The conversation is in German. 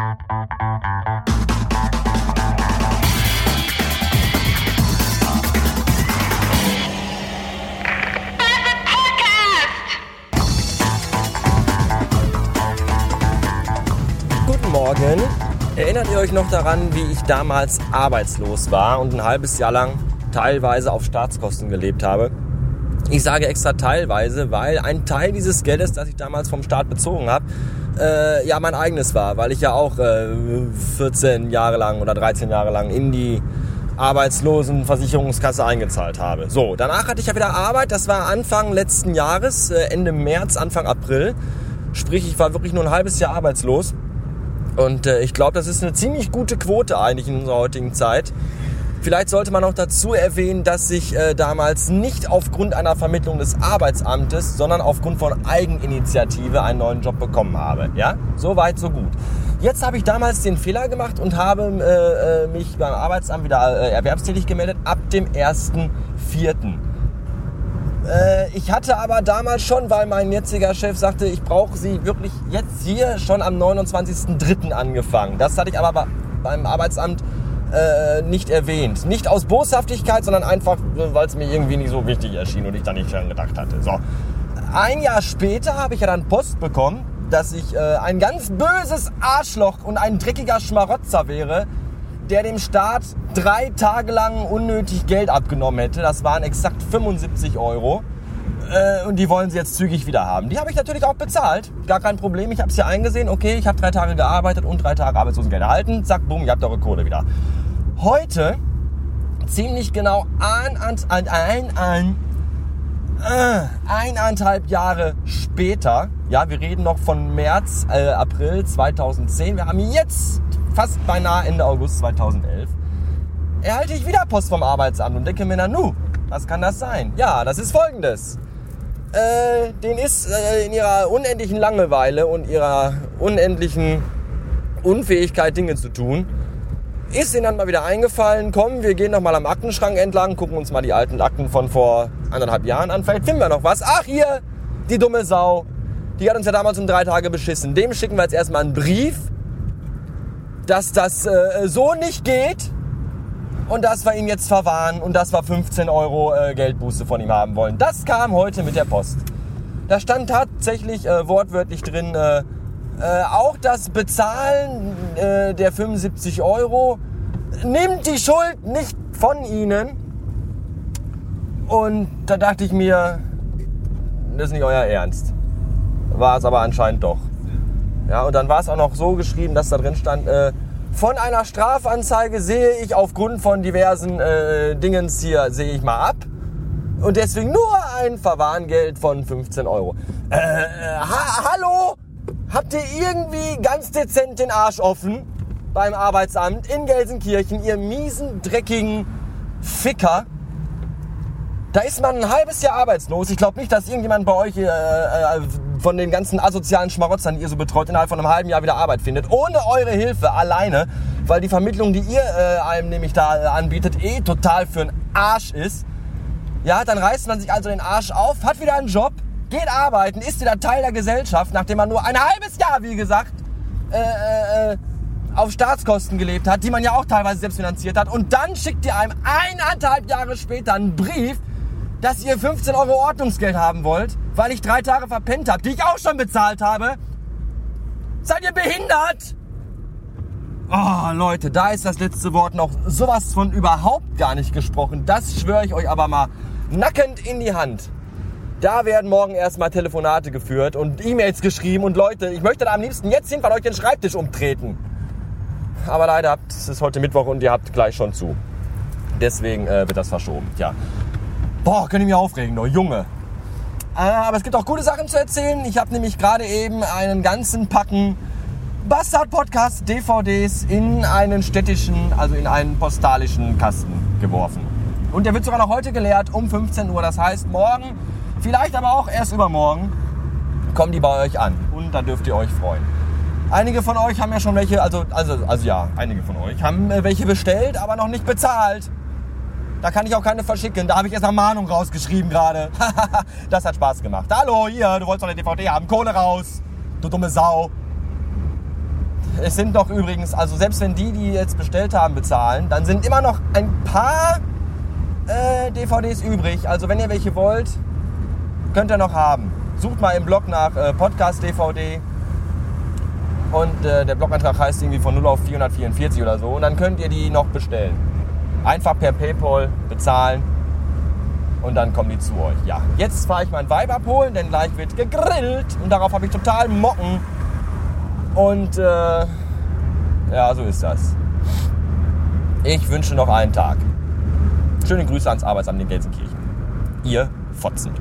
Guten Morgen. Erinnert ihr euch noch daran, wie ich damals arbeitslos war und ein halbes Jahr lang teilweise auf Staatskosten gelebt habe? Ich sage extra teilweise, weil ein Teil dieses Geldes, das ich damals vom Staat bezogen habe, äh, ja mein eigenes war, weil ich ja auch äh, 14 Jahre lang oder 13 Jahre lang in die Arbeitslosenversicherungskasse eingezahlt habe. So, danach hatte ich ja wieder Arbeit. Das war Anfang letzten Jahres, äh, Ende März, Anfang April. Sprich, ich war wirklich nur ein halbes Jahr arbeitslos. Und äh, ich glaube, das ist eine ziemlich gute Quote eigentlich in unserer heutigen Zeit. Vielleicht sollte man noch dazu erwähnen, dass ich äh, damals nicht aufgrund einer Vermittlung des Arbeitsamtes, sondern aufgrund von Eigeninitiative einen neuen Job bekommen habe. Ja, so weit, so gut. Jetzt habe ich damals den Fehler gemacht und habe äh, äh mich beim Arbeitsamt wieder äh, erwerbstätig gemeldet ab dem 1.4. Äh, ich hatte aber damals schon, weil mein jetziger Chef sagte, ich brauche sie wirklich jetzt hier schon am 29.3. angefangen. Das hatte ich aber beim Arbeitsamt äh, nicht erwähnt. Nicht aus Boshaftigkeit, sondern einfach, weil es mir irgendwie nicht so wichtig erschien und ich da nicht dran gedacht hatte. So. Ein Jahr später habe ich ja dann Post bekommen, dass ich äh, ein ganz böses Arschloch und ein dreckiger Schmarotzer wäre, der dem Staat drei Tage lang unnötig Geld abgenommen hätte. Das waren exakt 75 Euro. Äh, und die wollen sie jetzt zügig wieder haben. Die habe ich natürlich auch bezahlt. Gar kein Problem. Ich habe es hier eingesehen. Okay, ich habe drei Tage gearbeitet und drei Tage Arbeitslosengeld erhalten. Zack, bumm, ihr habt eure Kohle wieder. Heute, ziemlich genau ein, ein, ein, ein, äh, eineinhalb Jahre später, ja, wir reden noch von März, äh, April 2010, wir haben jetzt fast beinahe Ende August 2011, erhalte ich wieder Post vom Arbeitsamt und denke mir, na nu, was kann das sein? Ja, das ist folgendes. Äh, den ist äh, in ihrer unendlichen Langeweile und ihrer unendlichen Unfähigkeit, Dinge zu tun, ist ihnen dann mal wieder eingefallen, komm, wir gehen noch mal am Aktenschrank entlang, gucken uns mal die alten Akten von vor anderthalb Jahren an, vielleicht finden wir noch was. Ach hier, die dumme Sau, die hat uns ja damals um drei Tage beschissen. Dem schicken wir jetzt erstmal einen Brief, dass das äh, so nicht geht und dass wir ihn jetzt verwahren und dass wir 15 Euro äh, Geldbuße von ihm haben wollen. Das kam heute mit der Post. Da stand tatsächlich äh, wortwörtlich drin, äh, äh, auch das Bezahlen äh, der 75 Euro nimmt die Schuld nicht von ihnen. Und da dachte ich mir, das ist nicht euer Ernst. War es aber anscheinend doch. Ja, und dann war es auch noch so geschrieben, dass da drin stand, äh, von einer Strafanzeige sehe ich aufgrund von diversen äh, Dingens hier, sehe ich mal ab. Und deswegen nur ein Verwarngeld von 15 Euro. Äh, ha hallo? habt ihr irgendwie ganz dezent den Arsch offen beim Arbeitsamt in Gelsenkirchen, ihr miesen, dreckigen Ficker. Da ist man ein halbes Jahr arbeitslos. Ich glaube nicht, dass irgendjemand bei euch äh, äh, von den ganzen asozialen Schmarotzern, die ihr so betreut, innerhalb von einem halben Jahr wieder Arbeit findet. Ohne eure Hilfe alleine, weil die Vermittlung, die ihr äh, einem nämlich da äh, anbietet, eh total für einen Arsch ist. Ja, dann reißt man sich also den Arsch auf, hat wieder einen Job, geht arbeiten, ist wieder Teil der Gesellschaft, nachdem man nur ein halbes Jahr, wie gesagt, äh, äh, auf Staatskosten gelebt hat, die man ja auch teilweise selbst finanziert hat. Und dann schickt ihr einem eineinhalb Jahre später einen Brief, dass ihr 15 Euro Ordnungsgeld haben wollt, weil ich drei Tage verpennt habe, die ich auch schon bezahlt habe. Seid ihr behindert? Oh, Leute, da ist das letzte Wort noch sowas von überhaupt gar nicht gesprochen. Das schwöre ich euch aber mal nackend in die Hand. Da werden morgen erstmal Telefonate geführt und E-Mails geschrieben und Leute, ich möchte da am liebsten jetzt hinfahren, euch den Schreibtisch umtreten. Aber leider, es ist heute Mittwoch und ihr habt gleich schon zu. Deswegen äh, wird das verschoben. Ja. Boah, könnt ihr mich aufregen, doch, Junge. Äh, aber es gibt auch gute Sachen zu erzählen. Ich habe nämlich gerade eben einen ganzen Packen Bastard Podcast DVDs in einen städtischen, also in einen postalischen Kasten geworfen. Und der wird sogar noch heute geleert um 15 Uhr. Das heißt, morgen Vielleicht aber auch erst übermorgen kommen die bei euch an und da dürft ihr euch freuen. Einige von euch haben ja schon welche, also, also, also ja, einige von euch haben äh, welche bestellt, aber noch nicht bezahlt. Da kann ich auch keine verschicken. Da habe ich erst eine Mahnung rausgeschrieben gerade. das hat Spaß gemacht. Hallo, hier, du wolltest doch eine DVD haben. Kohle raus. Du dumme Sau. es sind noch übrigens, also selbst wenn die, die jetzt bestellt haben, bezahlen, dann sind immer noch ein paar äh, DVDs übrig. Also wenn ihr welche wollt, könnt ihr noch haben. Sucht mal im Blog nach äh, Podcast DVD und äh, der Blogantrag heißt irgendwie von 0 auf 444 oder so und dann könnt ihr die noch bestellen. Einfach per PayPal bezahlen und dann kommen die zu euch. Ja, jetzt fahre ich mein Weib abholen, denn gleich wird gegrillt und darauf habe ich total Mocken. Und äh, ja, so ist das. Ich wünsche noch einen Tag. Schöne Grüße ans Arbeitsamt in Gelsenkirchen. Ihr Fotzen.